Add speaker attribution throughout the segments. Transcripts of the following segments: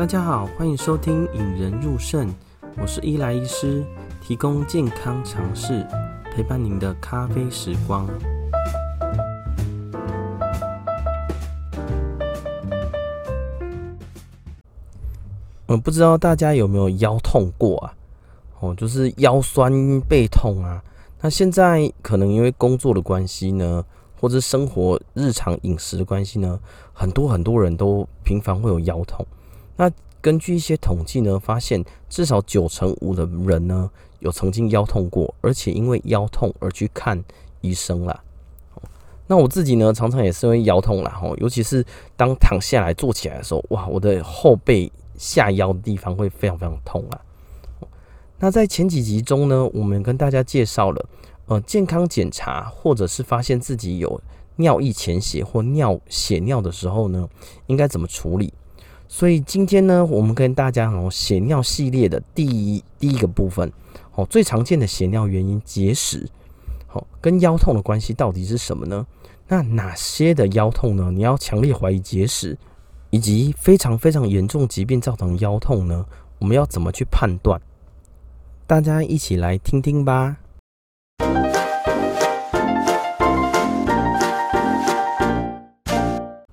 Speaker 1: 大家好，欢迎收听《引人入胜》，我是伊莱医师，提供健康常识，陪伴您的咖啡时光。我不知道大家有没有腰痛过啊？哦，就是腰酸背痛啊。那现在可能因为工作的关系呢，或者生活日常饮食的关系呢，很多很多人都频繁会有腰痛。那根据一些统计呢，发现至少九成五的人呢有曾经腰痛过，而且因为腰痛而去看医生啦。那我自己呢，常常也是因为腰痛啦，吼，尤其是当躺下来坐起来的时候，哇，我的后背下腰的地方会非常非常痛啊。那在前几集中呢，我们跟大家介绍了，呃，健康检查或者是发现自己有尿液潜血或尿血尿的时候呢，应该怎么处理？所以今天呢，我们跟大家哦，血尿系列的第一第一个部分，哦，最常见的血尿原因结石，好，跟腰痛的关系到底是什么呢？那哪些的腰痛呢？你要强烈怀疑结石，以及非常非常严重疾病造成腰痛呢？我们要怎么去判断？大家一起来听听吧。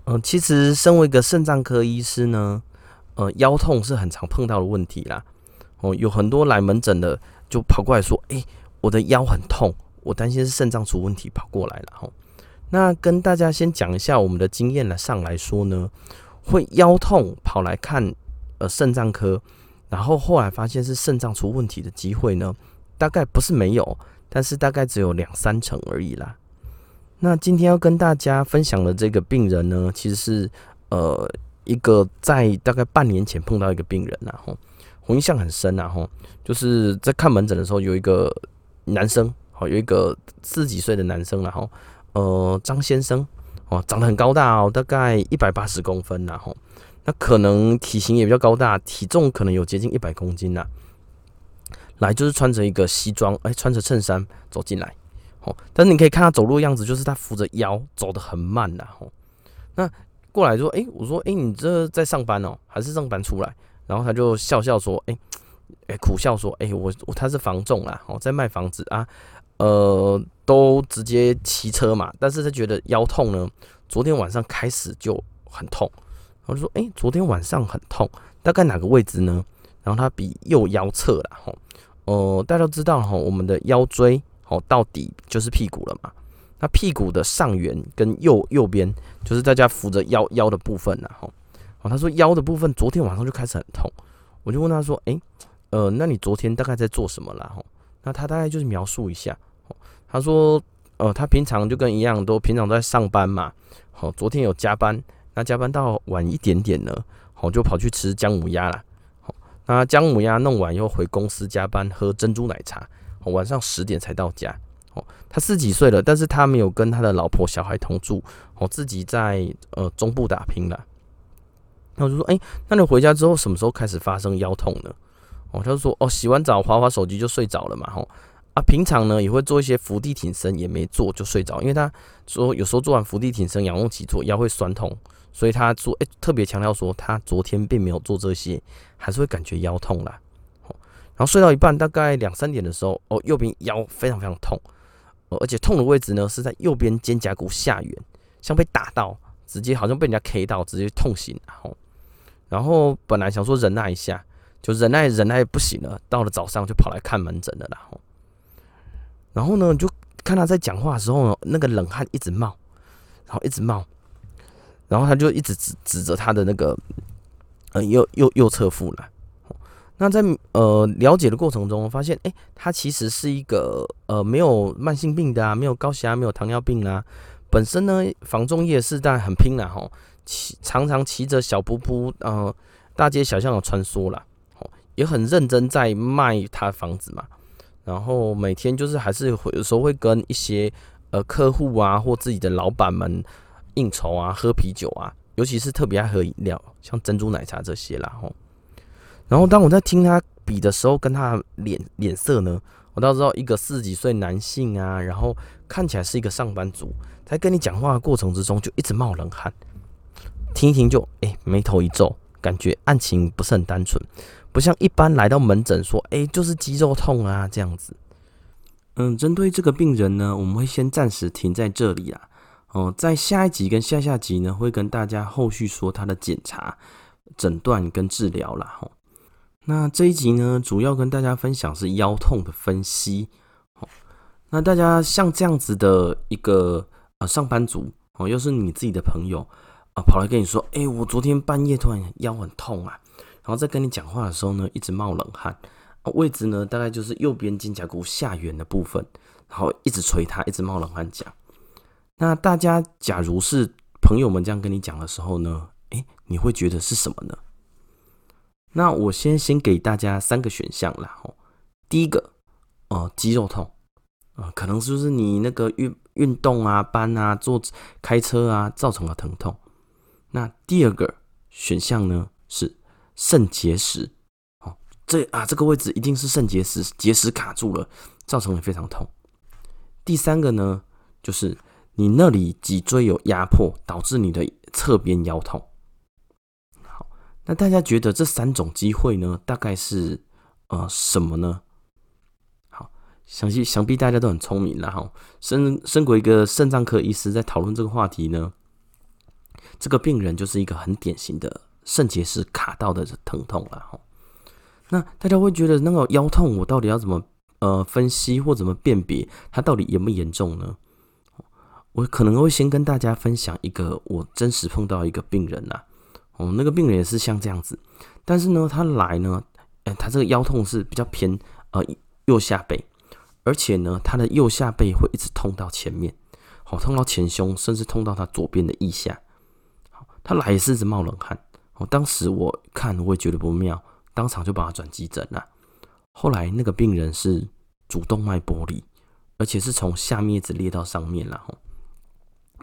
Speaker 1: 嗯，其实身为一个肾脏科医师呢，呃，腰痛是很常碰到的问题啦。哦，有很多来门诊的就跑过来说：“诶，我的腰很痛，我担心是肾脏出问题跑过来了。”吼，那跟大家先讲一下我们的经验来上来说呢，会腰痛跑来看呃肾脏科。然后后来发现是肾脏出问题的机会呢，大概不是没有，但是大概只有两三成而已啦。那今天要跟大家分享的这个病人呢，其实是呃一个在大概半年前碰到一个病人，然后我印象很深，然后就是在看门诊的时候，有一个男生，好有一个十几岁的男生，然后呃张先生哦，长得很高大哦，大概一百八十公分，然后。那可能体型也比较高大，体重可能有接近一百公斤呐。来就是穿着一个西装，哎，穿着衬衫走进来，哦，但是你可以看他走路的样子，就是他扶着腰走得很慢呐，吼。那过来说，哎，我说，哎，你这在上班哦，还是上班出来？然后他就笑笑说，哎，哎，苦笑说，哎，我我他是房仲啦，哦，在卖房子啊，呃，都直接骑车嘛，但是他觉得腰痛呢，昨天晚上开始就很痛。我就说，哎、昨天晚上很痛，大概哪个位置呢？然后他比右腰侧了，吼，呃，大家都知道哈，我们的腰椎，哦，到底就是屁股了嘛。那屁股的上缘跟右右边，就是大家扶着腰腰的部分了，吼。哦，他说腰的部分昨天晚上就开始很痛，我就问他说，哎、欸，呃，那你昨天大概在做什么啦？吼，那他大概就是描述一下，他说，呃，他平常就跟一样，都平常都在上班嘛，好，昨天有加班。那加班到晚一点点呢，好，就跑去吃姜母鸭了。好，那姜母鸭弄完又回公司加班，喝珍珠奶茶。晚上十点才到家。哦，他四几岁了，但是他没有跟他的老婆小孩同住，哦，自己在呃中部打拼了。那我就说，哎，那你回家之后什么时候开始发生腰痛呢？哦，他就说，哦，洗完澡滑滑手机就睡着了嘛。吼。啊，平常呢也会做一些伏地挺身，也没做就睡着，因为他说有时候做完伏地挺身、仰卧起坐腰会酸痛，所以他做诶、欸、特别强调说他昨天并没有做这些，还是会感觉腰痛啦。然后睡到一半，大概两三点的时候，哦，右边腰非常非常痛，而且痛的位置呢是在右边肩胛骨下缘，像被打到，直接好像被人家 K 到，直接痛醒。然后，然后本来想说忍耐一下，就忍耐忍耐不行了，到了早上就跑来看门诊了然后。然后呢，就看他在讲话的时候呢，那个冷汗一直冒，然后一直冒，然后他就一直指指着他的那个呃右右右侧腹了。那在呃了解的过程中，发现哎，他其实是一个呃没有慢性病的啊，没有高血压，没有糖尿病啊。本身呢，房仲业是当然很拼了哈，骑常常骑着小噗噗呃大街小巷的穿梭啦，也很认真在卖他房子嘛。然后每天就是还是会有时候会跟一些呃客户啊或自己的老板们应酬啊喝啤酒啊，尤其是特别爱喝饮料，像珍珠奶茶这些啦吼。然后当我在听他比的时候，跟他脸脸色呢，我倒知道一个四十几岁男性啊，然后看起来是一个上班族，在跟你讲话的过程之中就一直冒冷汗，听一听就哎眉头一皱，感觉案情不是很单纯，不像一般来到门诊说，哎，就是肌肉痛啊这样子。嗯，针对这个病人呢，我们会先暂时停在这里啊。哦，在下一集跟下下集呢，会跟大家后续说他的检查、诊断跟治疗啦。吼，那这一集呢，主要跟大家分享是腰痛的分析。哦，那大家像这样子的一个呃上班族哦，又是你自己的朋友啊，跑来跟你说，哎，我昨天半夜突然腰很痛啊，然后在跟你讲话的时候呢，一直冒冷汗，位置呢大概就是右边肩胛骨下缘的部分，然后一直捶他，一直冒冷汗讲。那大家，假如是朋友们这样跟你讲的时候呢，诶，你会觉得是什么呢？那我先先给大家三个选项啦。哦，第一个，呃，肌肉痛，啊、可能就是你那个运运动啊、搬啊、坐开车啊造成了疼痛。那第二个选项呢是肾结石，哦，这啊这个位置一定是肾结石，结石卡住了，造成了非常痛。第三个呢就是。你那里脊椎有压迫，导致你的侧边腰痛。那大家觉得这三种机会呢，大概是呃什么呢？好，想必想必大家都很聪明了哈。身身为一个肾脏科医师，在讨论这个话题呢，这个病人就是一个很典型的肾结石卡到的疼痛了哈。那大家会觉得那个腰痛，我到底要怎么呃分析或怎么辨别它到底严不严重呢？我可能会先跟大家分享一个我真实碰到一个病人呐、啊，哦，那个病人也是像这样子，但是呢，他来呢，哎，他这个腰痛是比较偏呃右下背，而且呢，他的右下背会一直痛到前面，好，痛到前胸，甚至痛到他左边的腋下，他来也是一直冒冷汗，哦，当时我看我也觉得不妙，当场就把他转急诊了，后来那个病人是主动脉剥离，而且是从下面一直裂到上面了，吼。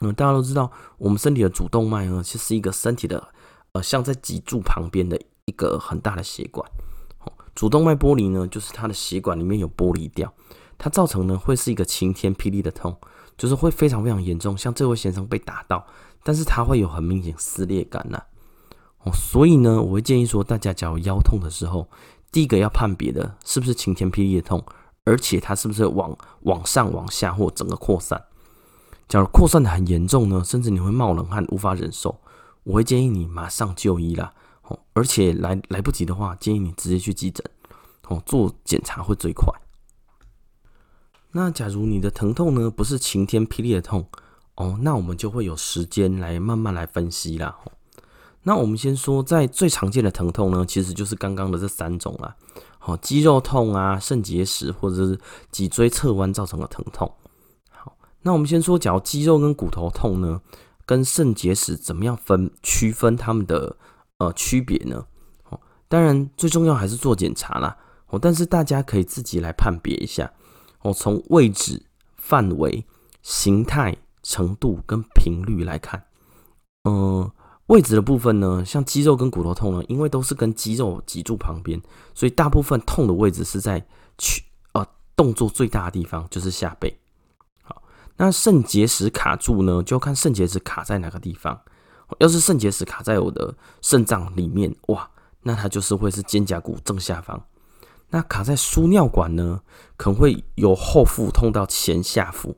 Speaker 1: 那，大家都知道，我们身体的主动脉呢，其实是一个身体的，呃，像在脊柱旁边的一个很大的血管。哦，主动脉剥离呢，就是它的血管里面有剥离掉，它造成呢会是一个晴天霹雳的痛，就是会非常非常严重，像这位先生被打到，但是他会有很明显撕裂感呐。哦，所以呢，我会建议说，大家假如腰痛的时候，第一个要判别的是不是晴天霹雳的痛，而且它是不是往往上、往下或整个扩散。假如扩散的很严重呢，甚至你会冒冷汗，无法忍受，我会建议你马上就医啦。哦，而且来来不及的话，建议你直接去急诊，哦，做检查会最快。那假如你的疼痛呢，不是晴天霹雳的痛，哦，那我们就会有时间来慢慢来分析啦。哦，那我们先说，在最常见的疼痛呢，其实就是刚刚的这三种啦。哦，肌肉痛啊，肾结石或者是脊椎侧弯造成的疼痛。好那我们先说，假如肌肉跟骨头痛呢，跟肾结石怎么样分区分它们的呃区别呢？哦，当然最重要还是做检查啦。哦，但是大家可以自己来判别一下。哦，从位置、范围、形态、程度跟频率来看，嗯、位置的部分呢，像肌肉跟骨头痛呢，因为都是跟肌肉脊柱旁边，所以大部分痛的位置是在区呃动作最大的地方，就是下背。那肾结石卡住呢，就看肾结石卡在哪个地方。要是肾结石卡在我的肾脏里面，哇，那它就是会是肩胛骨正下方。那卡在输尿管呢，可能会由后腹痛到前下腹。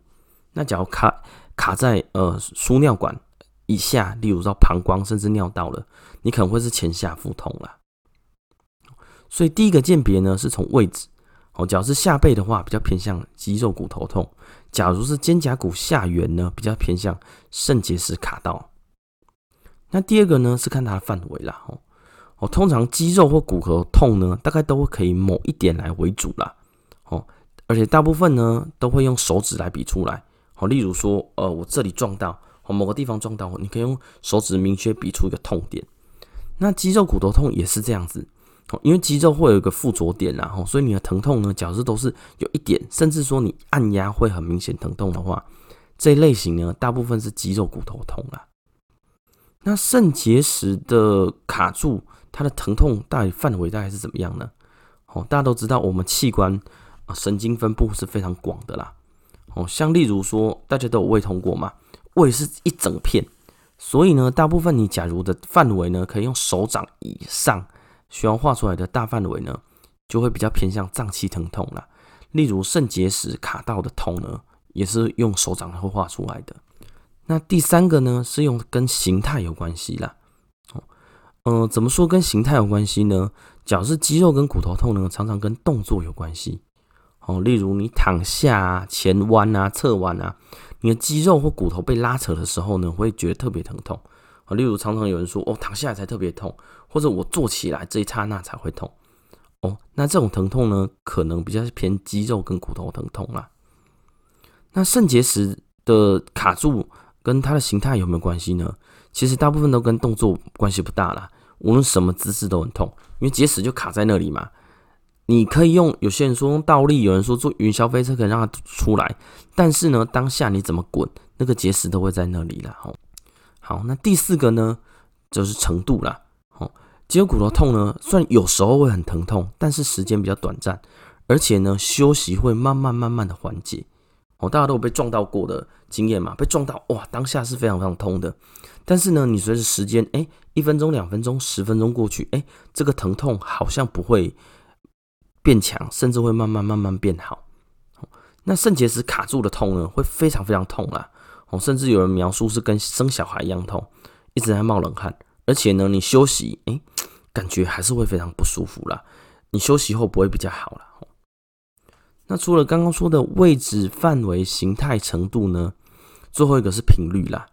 Speaker 1: 那假如卡卡在呃输尿管以下，例如说膀胱甚至尿道了，你可能会是前下腹痛啦。所以第一个鉴别呢，是从位置。哦，假如是下背的话，比较偏向肌肉骨头痛。假如是肩胛骨下缘呢，比较偏向肾结石卡到。那第二个呢，是看它的范围啦。哦，哦，通常肌肉或骨骼痛呢，大概都可以某一点来为主啦。哦，而且大部分呢，都会用手指来比出来。哦，例如说，呃，我这里撞到，哦，某个地方撞到，你可以用手指明确比出一个痛点。那肌肉骨头痛也是这样子。因为肌肉会有一个附着点，然后所以你的疼痛呢，假设都是有一点，甚至说你按压会很明显疼痛的话，这类型呢，大部分是肌肉骨头痛啦。那肾结石的卡住，它的疼痛大概范围大概是怎么样呢？哦，大家都知道我们器官啊神经分布是非常广的啦。哦，像例如说大家都有胃痛过嘛，胃是一整片，所以呢，大部分你假如的范围呢，可以用手掌以上需要画出来的大范围呢，就会比较偏向脏器疼痛了。例如肾结石卡到的痛呢，也是用手掌会画出来的。那第三个呢，是用跟形态有关系啦。哦，呃，怎么说跟形态有关系呢？假如是肌肉跟骨头痛呢，常常跟动作有关系。哦，例如你躺下啊、前弯啊、侧弯啊，你的肌肉或骨头被拉扯的时候呢，会觉得特别疼痛。啊，例如常常有人说，哦，躺下来才特别痛，或者我坐起来这一刹那才会痛。哦，那这种疼痛呢，可能比较偏肌肉跟骨头疼痛啦。那肾结石的卡住跟它的形态有没有关系呢？其实大部分都跟动作关系不大啦。无论什么姿势都很痛，因为结石就卡在那里嘛。你可以用，有些人说用倒立，有人说坐云霄飞车可以让它出来，但是呢，当下你怎么滚，那个结石都会在那里啦。好，那第四个呢，就是程度啦。肌肉骨头痛呢，虽然有时候会很疼痛，但是时间比较短暂，而且呢，休息会慢慢慢慢的缓解。哦，大家都有被撞到过的经验嘛？被撞到哇，当下是非常非常痛的。但是呢，你随着时间，哎，一分钟、两分钟、十分钟过去，哎，这个疼痛好像不会变强，甚至会慢慢慢慢变好。那肾结石卡住的痛呢，会非常非常痛啊！哦，甚至有人描述是跟生小孩一样痛，一直在冒冷汗。而且呢，你休息，哎，感觉还是会非常不舒服啦。你休息后不会比较好啦。那除了刚刚说的位置、范围、形态、程度呢，最后一个是频率啦。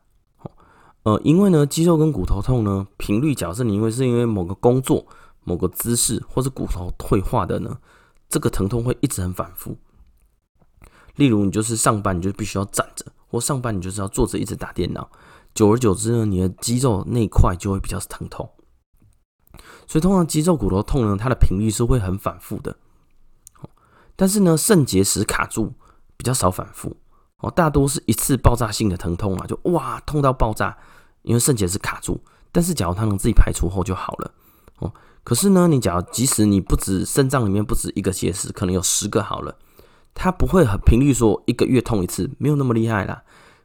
Speaker 1: 呃，因为呢，肌肉跟骨头痛呢，频率，假设你因为是因为某个工作、某个姿势或者骨头退化的呢，这个疼痛会一直很反复。例如，你就是上班，你就必须要站着；或上班，你就是要坐着一直打电脑。久而久之呢，你的肌肉那块就会比较疼痛，所以通常肌肉骨头痛呢，它的频率是会很反复的。但是呢，肾结石卡住比较少反复哦，大多是一次爆炸性的疼痛啊，就哇痛到爆炸，因为肾结石卡住。但是假如它能自己排除后就好了哦。可是呢，你假如即使你不止肾脏里面不止一个结石，可能有十个好了，它不会很频率说一个月痛一次，没有那么厉害啦。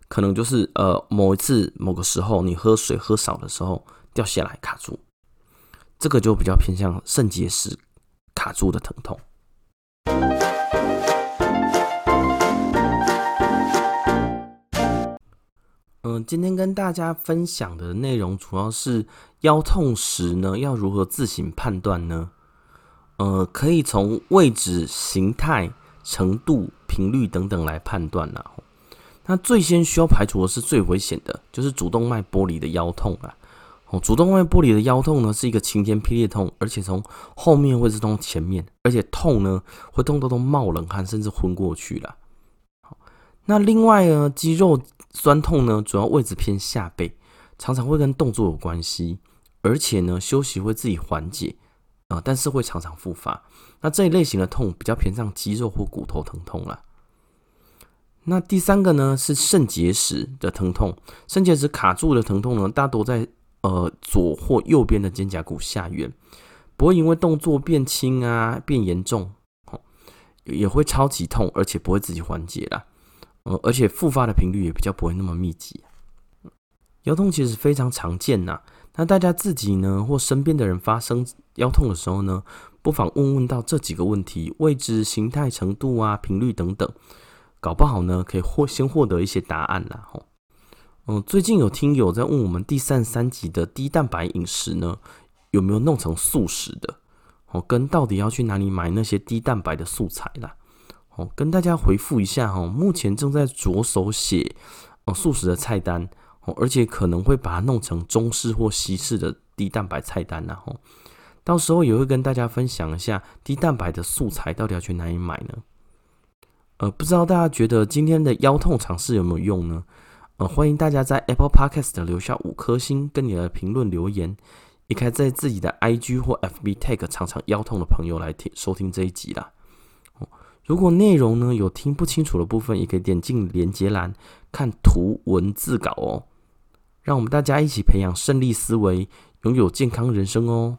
Speaker 1: 可能就是呃某一次某个时候你喝水喝少的时候掉下来卡住，这个就比较偏向肾结石卡住的疼痛。嗯、今天跟大家分享的内容主要是腰痛时呢要如何自行判断呢？呃，可以从位置、形态、程度、频率等等来判断啦。那最先需要排除的是最危险的，就是主动脉剥离的腰痛啊。哦，主动脉剥离的腰痛呢，是一个晴天霹雳痛，而且从后面会是从前面，而且痛呢会痛到都冒冷汗，甚至昏过去了。好，那另外呢，肌肉酸痛呢，主要位置偏下背，常常会跟动作有关系，而且呢休息会自己缓解啊，但是会常常复发。那这一类型的痛比较偏向肌肉或骨头疼痛了。那第三个呢是肾结石的疼痛，肾结石卡住的疼痛呢，大多在呃左或右边的肩胛骨下缘，不会因为动作变轻啊变严重，哦，也会超级痛，而且不会自己缓解啦，呃，而且复发的频率也比较不会那么密集。腰痛其实非常常见呐，那大家自己呢或身边的人发生腰痛的时候呢，不妨问问到这几个问题：位置、形态、程度啊、频率等等。搞不好呢，可以获先获得一些答案啦。吼，嗯，最近有听友在问我们第三三集的低蛋白饮食呢，有没有弄成素食的？哦，跟到底要去哪里买那些低蛋白的素材啦？哦，跟大家回复一下哈，目前正在着手写哦素食的菜单哦，而且可能会把它弄成中式或西式的低蛋白菜单啦。吼，到时候也会跟大家分享一下低蛋白的素材到底要去哪里买呢？呃，不知道大家觉得今天的腰痛尝试有没有用呢？呃，欢迎大家在 Apple Podcast 留下五颗星跟你的评论留言，也可以在自己的 IG 或 FB tag 常常腰痛的朋友来听收听这一集啦。哦，如果内容呢有听不清楚的部分，也可以点进连接栏看图文字稿哦。让我们大家一起培养胜利思维，拥有健康人生哦。